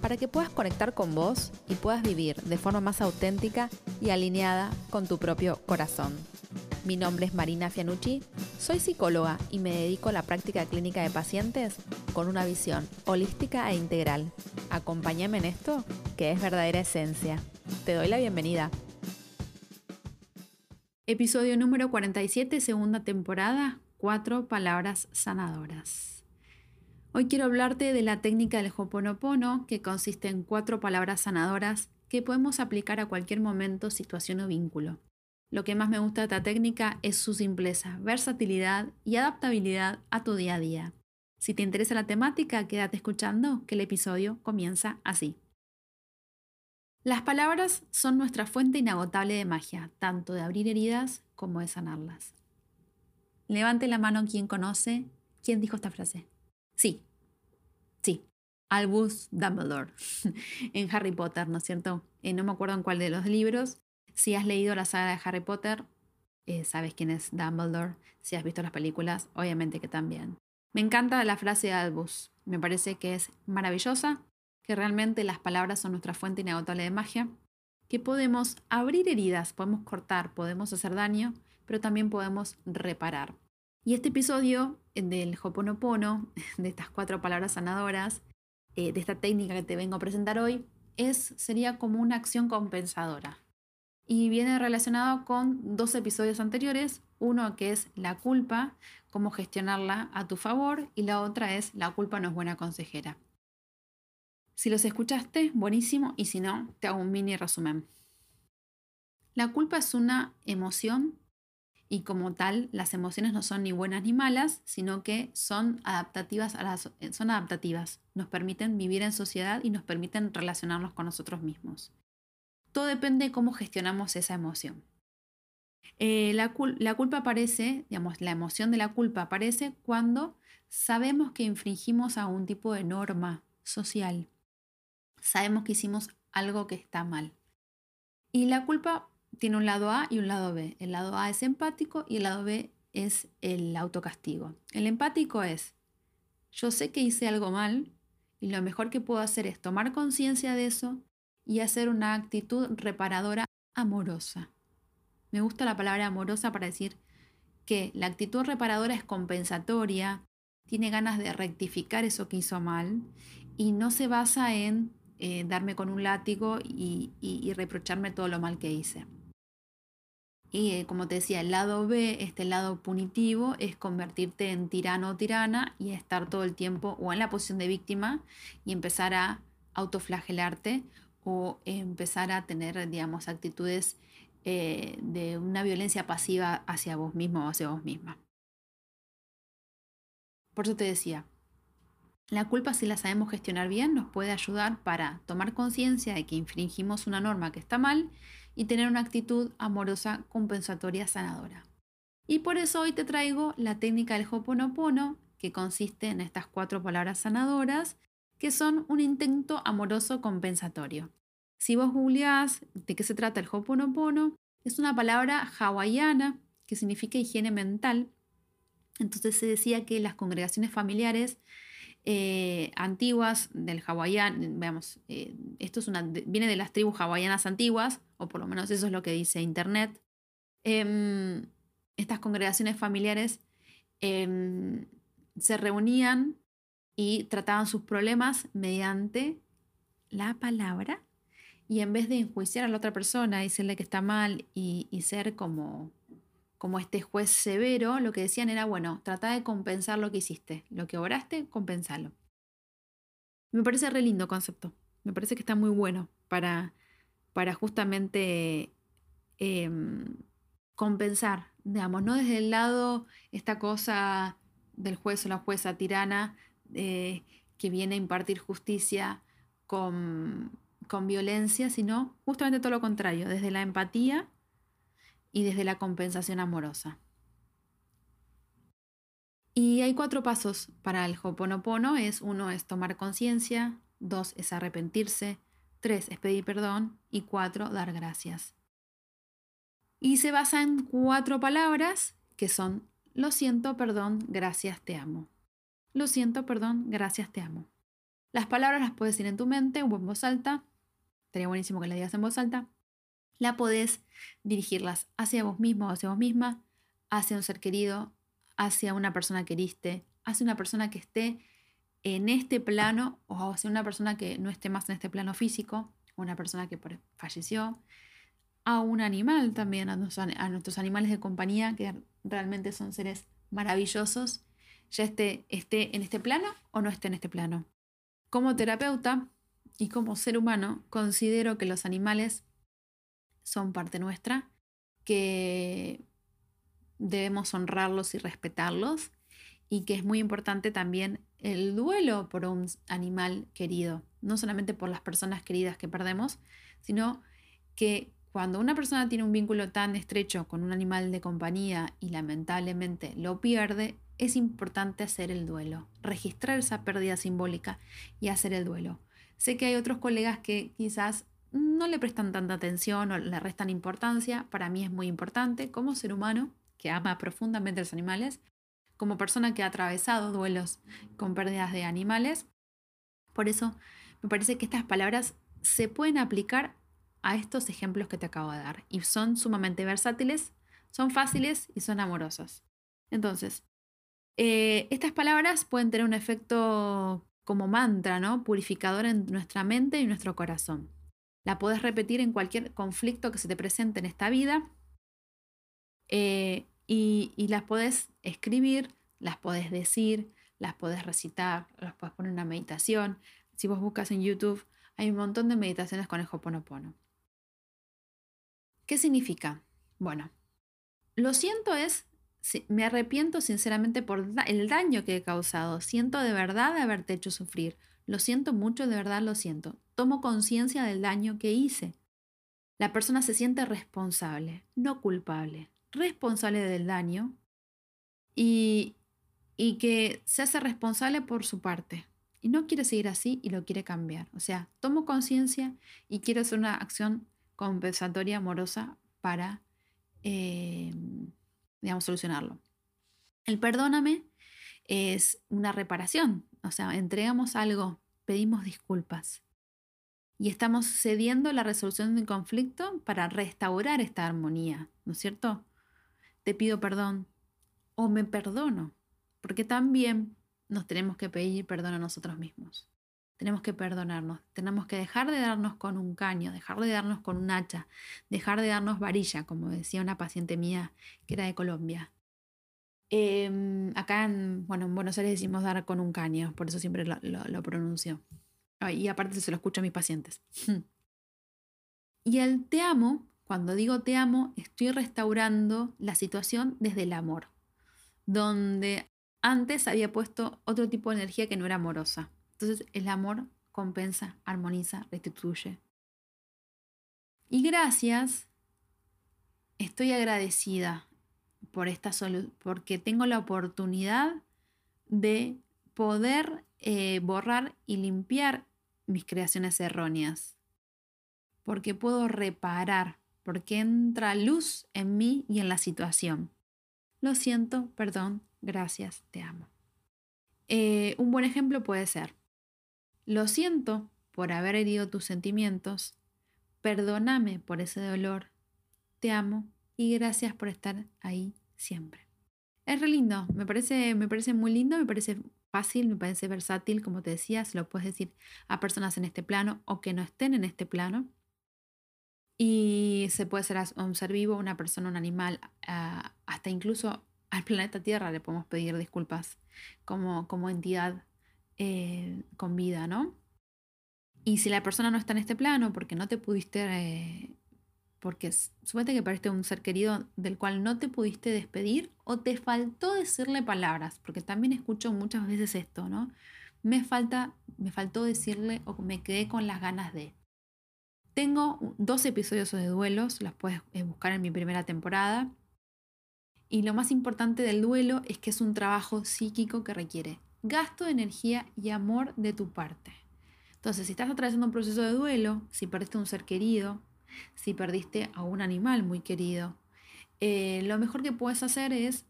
para que puedas conectar con vos y puedas vivir de forma más auténtica y alineada con tu propio corazón. Mi nombre es Marina Fianucci, soy psicóloga y me dedico a la práctica clínica de pacientes con una visión holística e integral. Acompáñame en esto, que es verdadera esencia. Te doy la bienvenida. Episodio número 47, segunda temporada, cuatro palabras sanadoras. Hoy quiero hablarte de la técnica del Hoponopono, que consiste en cuatro palabras sanadoras que podemos aplicar a cualquier momento, situación o vínculo. Lo que más me gusta de esta técnica es su simpleza, versatilidad y adaptabilidad a tu día a día. Si te interesa la temática, quédate escuchando que el episodio comienza así. Las palabras son nuestra fuente inagotable de magia, tanto de abrir heridas como de sanarlas. Levante la mano quien conoce quién dijo esta frase. Sí, sí, Albus Dumbledore, en Harry Potter, ¿no es cierto? Eh, no me acuerdo en cuál de los libros. Si has leído la saga de Harry Potter, eh, sabes quién es Dumbledore. Si has visto las películas, obviamente que también. Me encanta la frase de Albus. Me parece que es maravillosa que realmente las palabras son nuestra fuente inagotable de magia, que podemos abrir heridas, podemos cortar, podemos hacer daño, pero también podemos reparar. Y este episodio del Hoponopono, de estas cuatro palabras sanadoras, eh, de esta técnica que te vengo a presentar hoy, es, sería como una acción compensadora. Y viene relacionado con dos episodios anteriores, uno que es la culpa, cómo gestionarla a tu favor, y la otra es la culpa no es buena consejera. Si los escuchaste, buenísimo, y si no, te hago un mini resumen. La culpa es una emoción y como tal, las emociones no son ni buenas ni malas, sino que son adaptativas, las, son adaptativas. Nos permiten vivir en sociedad y nos permiten relacionarnos con nosotros mismos. Todo depende de cómo gestionamos esa emoción. Eh, la, la culpa aparece, digamos, la emoción de la culpa aparece cuando sabemos que infringimos a un tipo de norma social sabemos que hicimos algo que está mal. Y la culpa tiene un lado A y un lado B. El lado A es empático y el lado B es el autocastigo. El empático es, yo sé que hice algo mal y lo mejor que puedo hacer es tomar conciencia de eso y hacer una actitud reparadora amorosa. Me gusta la palabra amorosa para decir que la actitud reparadora es compensatoria, tiene ganas de rectificar eso que hizo mal y no se basa en eh, darme con un látigo y, reprocharme todo lo mal que hice. Y eh, como te decía, el lado B, este lado punitivo, es convertirte en tirano o tirana y estar todo el tiempo o en la posición de víctima y empezar a autoflagelarte o empezar a tener, digamos, actitudes eh, de una violencia pasiva hacia vos mismo o hacia vos misma. Por eso te decía, la culpa, si la sabemos gestionar bien, nos puede ayudar para tomar conciencia de que infringimos una norma que está mal y tener una actitud amorosa, compensatoria, sanadora. Y por eso hoy te traigo la técnica del Hoponopono, que consiste en estas cuatro palabras sanadoras, que son un intento amoroso compensatorio. Si vos googleás de qué se trata el Hoponopono, es una palabra hawaiana que significa higiene mental. Entonces se decía que las congregaciones familiares eh, antiguas del hawaiano, veamos, eh, esto es una, viene de las tribus hawaianas antiguas, o por lo menos eso es lo que dice Internet. Em, estas congregaciones familiares em, se reunían y trataban sus problemas mediante la palabra y en vez de enjuiciar a la otra persona y decirle que está mal y ser como como este juez severo, lo que decían era, bueno, trata de compensar lo que hiciste, lo que oraste, compensalo. Me parece re lindo concepto, me parece que está muy bueno para, para justamente em, compensar, digamos, no desde el lado esta cosa del juez o la jueza tirana eh, que viene a impartir justicia con, con violencia, sino justamente todo lo contrario, desde la empatía y desde la compensación amorosa. Y hay cuatro pasos para el Hoponopono. Es uno es tomar conciencia, dos es arrepentirse, tres es pedir perdón y cuatro dar gracias. Y se basa en cuatro palabras que son lo siento, perdón, gracias, te amo. Lo siento, perdón, gracias, te amo. Las palabras las puedes decir en tu mente o en voz alta. Sería buenísimo que las digas en voz alta. La podés dirigirlas hacia vos mismo o hacia vos misma, hacia un ser querido, hacia una persona que heriste, hacia una persona que esté en este plano o hacia una persona que no esté más en este plano físico, una persona que falleció, a un animal también, a, nuestros animales de compañía, que realmente son seres maravillosos, ya esté, esté en este plano o no esté en este plano. Como terapeuta y como ser humano, considero que los animales son parte nuestra, que debemos honrarlos y respetarlos y que es muy importante también el duelo por un animal querido, no solamente por las personas queridas que perdemos, sino que cuando una persona tiene un vínculo tan estrecho con un animal de compañía y lamentablemente lo pierde, es importante hacer el duelo, registrar esa pérdida simbólica y hacer el duelo. Sé que hay otros colegas que quizás no le prestan tanta atención o le restan importancia. Para mí es muy importante como ser humano que ama profundamente a los animales, como persona que ha atravesado duelos con pérdidas de animales. Por eso me parece que estas palabras se pueden aplicar a estos ejemplos que te acabo de dar y son sumamente versátiles, son fáciles y son amorosas. Entonces, eh, estas palabras pueden tener un efecto como mantra, ¿no? Purificador en nuestra mente y nuestro corazón. La puedes repetir en cualquier conflicto que se te presente en esta vida eh, y, las puedes escribir, las puedes decir, las puedes recitar, las puedes poner en una meditación. Si vos buscas en YouTube, hay un montón de meditaciones con el Hoponopono. ¿Qué significa? Bueno, lo siento es, me arrepiento sinceramente por el daño que he causado. Siento de verdad haberte hecho sufrir. Lo siento mucho, de verdad lo siento. Tomo conciencia del daño que hice. La persona se siente responsable, no culpable responsable del daño y, y que se hace responsable por su parte. Y no quiere seguir así y lo quiere cambiar. O sea, tomo conciencia y quiero hacer una acción compensatoria amorosa para, eh, digamos, solucionarlo. El perdóname es una reparación. O sea, entregamos algo, pedimos disculpas. Y estamos cediendo la resolución del conflicto para restaurar esta armonía, ¿no es cierto? te pido perdón o me perdono, porque también nos tenemos que pedir perdón a nosotros mismos. Tenemos que perdonarnos, tenemos que dejar de darnos con un caño, dejar de darnos con un hacha, dejar de darnos varilla, como decía una paciente mía que era de Colombia. Em, acá en, bueno, en Buenos Aires decimos dar con un caño, por eso siempre lo, lo pronuncio. Y aparte se lo escucho a mis pacientes. y el te amo cuando digo te amo, estoy restaurando la situación desde el amor, donde antes había puesto otro tipo de energía que no era amorosa. Entonces el amor compensa, armoniza, restituye. Y gracias, estoy agradecida por esta porque tengo la oportunidad de poder eh, borrar y limpiar mis creaciones erróneas, porque puedo reparar porque entra luz en mí y en la situación. Lo siento, perdón, gracias, te amo. Eh, un buen ejemplo puede ser, lo siento por haber herido tus sentimientos, perdóname por ese dolor, te amo y gracias por estar ahí siempre. Es re lindo, me parece, me parece muy lindo, me parece fácil, me parece versátil, como te decía, se lo puedes decir a personas en este plano o que no estén en este plano. Y se puede ser un ser vivo, una persona, un animal, ah, hasta incluso al planeta Tierra le podemos pedir disculpas como, como entidad eh, con vida, ¿no? Y si la persona no está en este plano porque no te pudiste, eh, porque suponete que parece un ser querido del cual no te pudiste despedir o te faltó decirle palabras, porque también escucho muchas veces esto, ¿no? Me falta, me faltó decirle o me quedé con las ganas de. Tengo dos episodios de duelos, las puedes eh, buscar en mi primera temporada. Y lo más importante del duelo es que es un trabajo psíquico que requiere gasto de energía y amor de tu parte. Entonces, si estás atravesando un proceso de duelo, si perdiste un ser querido, si perdiste a un animal muy querido, eh, lo mejor que puedes hacer es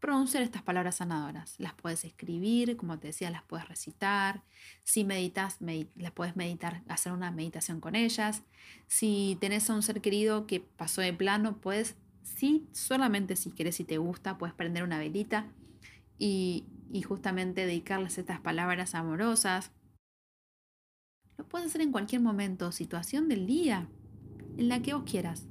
pronunciar estas palabras sanadoras. Las puedes escribir, como te decía, las puedes recitar. Si meditas, las puedes meditar, hacer una meditación con ellas. Si tenés a un ser querido que pasó de plano, puedes, sí, solamente si quieres, si te gusta, puedes prender una velita y, y justamente dedicarles estas palabras amorosas. Lo puedes hacer en cualquier momento, situación del día, en la que vos quieras.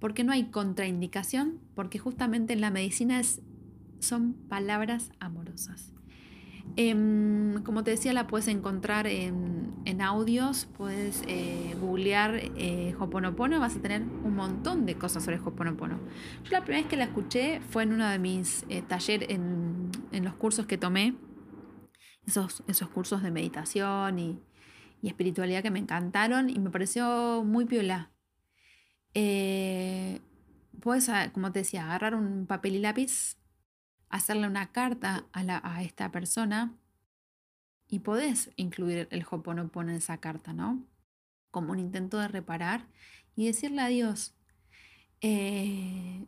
Porque no hay contraindicación, porque justamente en la medicina es son palabras amorosas. Em, como te decía, la puedes encontrar en, audios, puedes eh, googlear eh, Hoponopono, vas a tener un montón de cosas sobre Hoponopono. Yo la primera vez que la escuché fue en uno de mis eh, talleres, en, los cursos que tomé, esos, esos cursos de meditación y, y, espiritualidad que me encantaron y me pareció muy piola. Puedes, ah, como te decía, agarrar un papel y lápiz, hacerle una carta a, esta persona y podés incluir el Hoponopono en esa carta, ¿no? Como un intento de reparar y decirle adiós. Eh,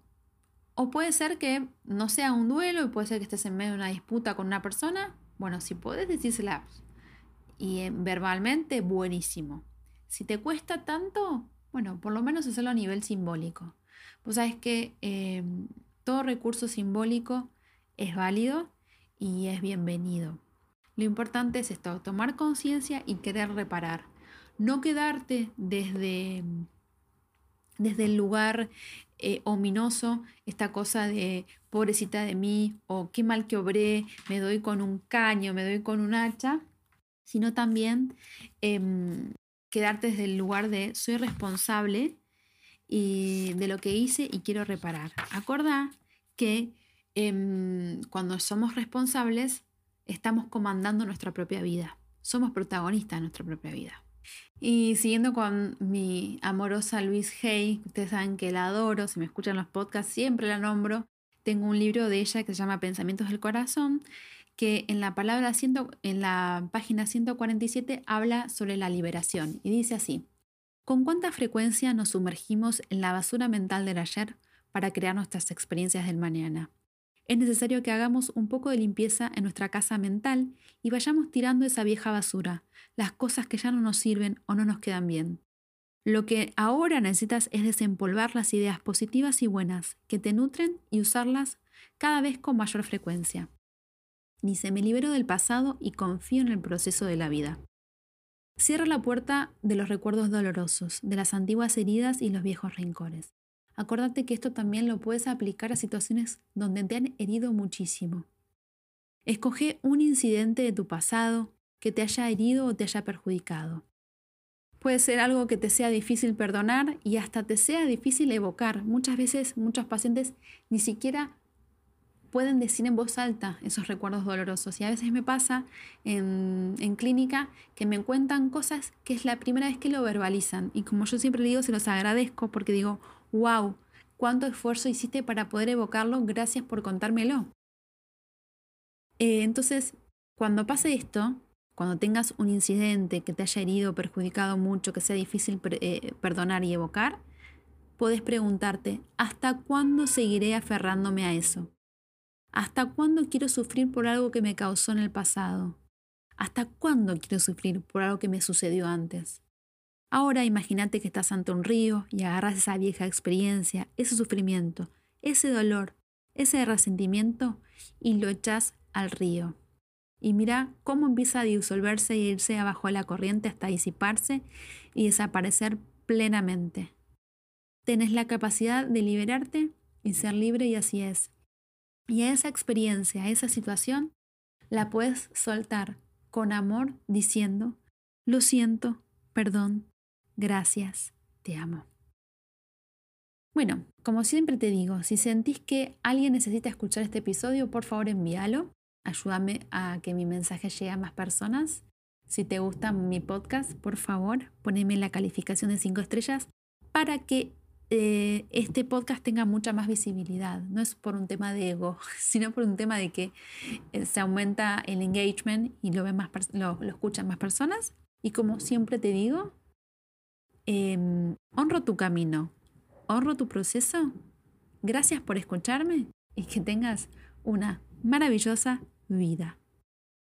o puede ser que no sea un duelo y puede ser que estés en medio de una disputa con una persona. Bueno, si podés decírsela y eh, verbalmente, buenísimo. Si te cuesta tanto, bueno, por lo menos hacerlo a nivel simbólico. Pues sabes que eh, todo recurso simbólico es válido y es bienvenido. Lo importante es esto, tomar conciencia y querer reparar. No quedarte desde, desde el lugar eh, ominoso, esta cosa de pobrecita de mí o qué mal que obré, me doy con un caño, me doy con un hacha, sino también em, quedarte desde el lugar de soy responsable y de lo que hice y quiero reparar. Acorda que Em, cuando somos responsables, estamos comandando nuestra propia vida. Somos protagonistas de nuestra propia vida. Y siguiendo con mi amorosa Luis Hay, ustedes saben que la adoro, si me escuchan los podcasts siempre la nombro. Tengo un libro de ella que se llama Pensamientos del Corazón, que en la, palabra en la página 147 habla sobre la liberación y dice así, ¿con cuánta frecuencia nos sumergimos en la basura mental del ayer para crear nuestras experiencias del mañana? Es necesario que hagamos un poco de limpieza en nuestra casa mental y vayamos tirando esa vieja basura, las cosas que ya no nos sirven o no nos quedan bien. Lo que ahora necesitas es desempolvar las ideas positivas y buenas que te nutren y usarlas cada vez con mayor frecuencia. Dice, me libero del pasado y confío en el proceso de la vida. Cierra la puerta de los recuerdos dolorosos, de las antiguas heridas y los viejos rencores. Acuérdate que esto también lo puedes aplicar a situaciones donde te han herido muchísimo. Escoge un incidente de tu pasado que te haya herido o te haya perjudicado. Puede ser algo que te sea difícil perdonar y hasta te sea difícil evocar. Muchas veces muchos pacientes ni siquiera pueden decir en voz alta esos recuerdos dolorosos. Y a veces me pasa en, clínica que me cuentan cosas que es la primera vez que lo verbalizan. Y como yo siempre digo, se los agradezco porque digo, wow, cuánto esfuerzo hiciste para poder evocarlo, gracias por contármelo. Eh, entonces, cuando pase esto, cuando tengas un incidente que te haya herido, perjudicado mucho, que sea difícil eh, perdonar y evocar, puedes preguntarte, ¿hasta cuándo seguiré aferrándome a eso? ¿Hasta cuándo quiero sufrir por algo que me causó en el pasado? ¿Hasta cuándo quiero sufrir por algo que me sucedió antes? Ahora imagínate que estás ante un río y agarras esa vieja experiencia, ese sufrimiento, ese dolor, ese resentimiento y lo echas al río. Y mira cómo empieza a disolverse y irse abajo de la corriente hasta disiparse y desaparecer plenamente. Tienes la capacidad de liberarte y ser libre y así es. Y esa experiencia, esa situación, la puedes soltar con amor diciendo, lo siento, perdón, Gracias, te amo. Bueno, como siempre te digo, si sentís que alguien necesita escuchar este episodio, por favor envíalo. Ayúdame a que mi mensaje llegue a más personas. Si te gusta mi podcast, por favor, poneme la calificación de 5 estrellas para que eh, este podcast tenga mucha más visibilidad. No es por un tema de ego, sino por un tema de que eh, se aumenta el engagement y lo, ven más lo, escuchan más personas. Y como siempre te digo, em, honro tu camino, honro tu proceso. Gracias por escucharme y que tengas una maravillosa vida.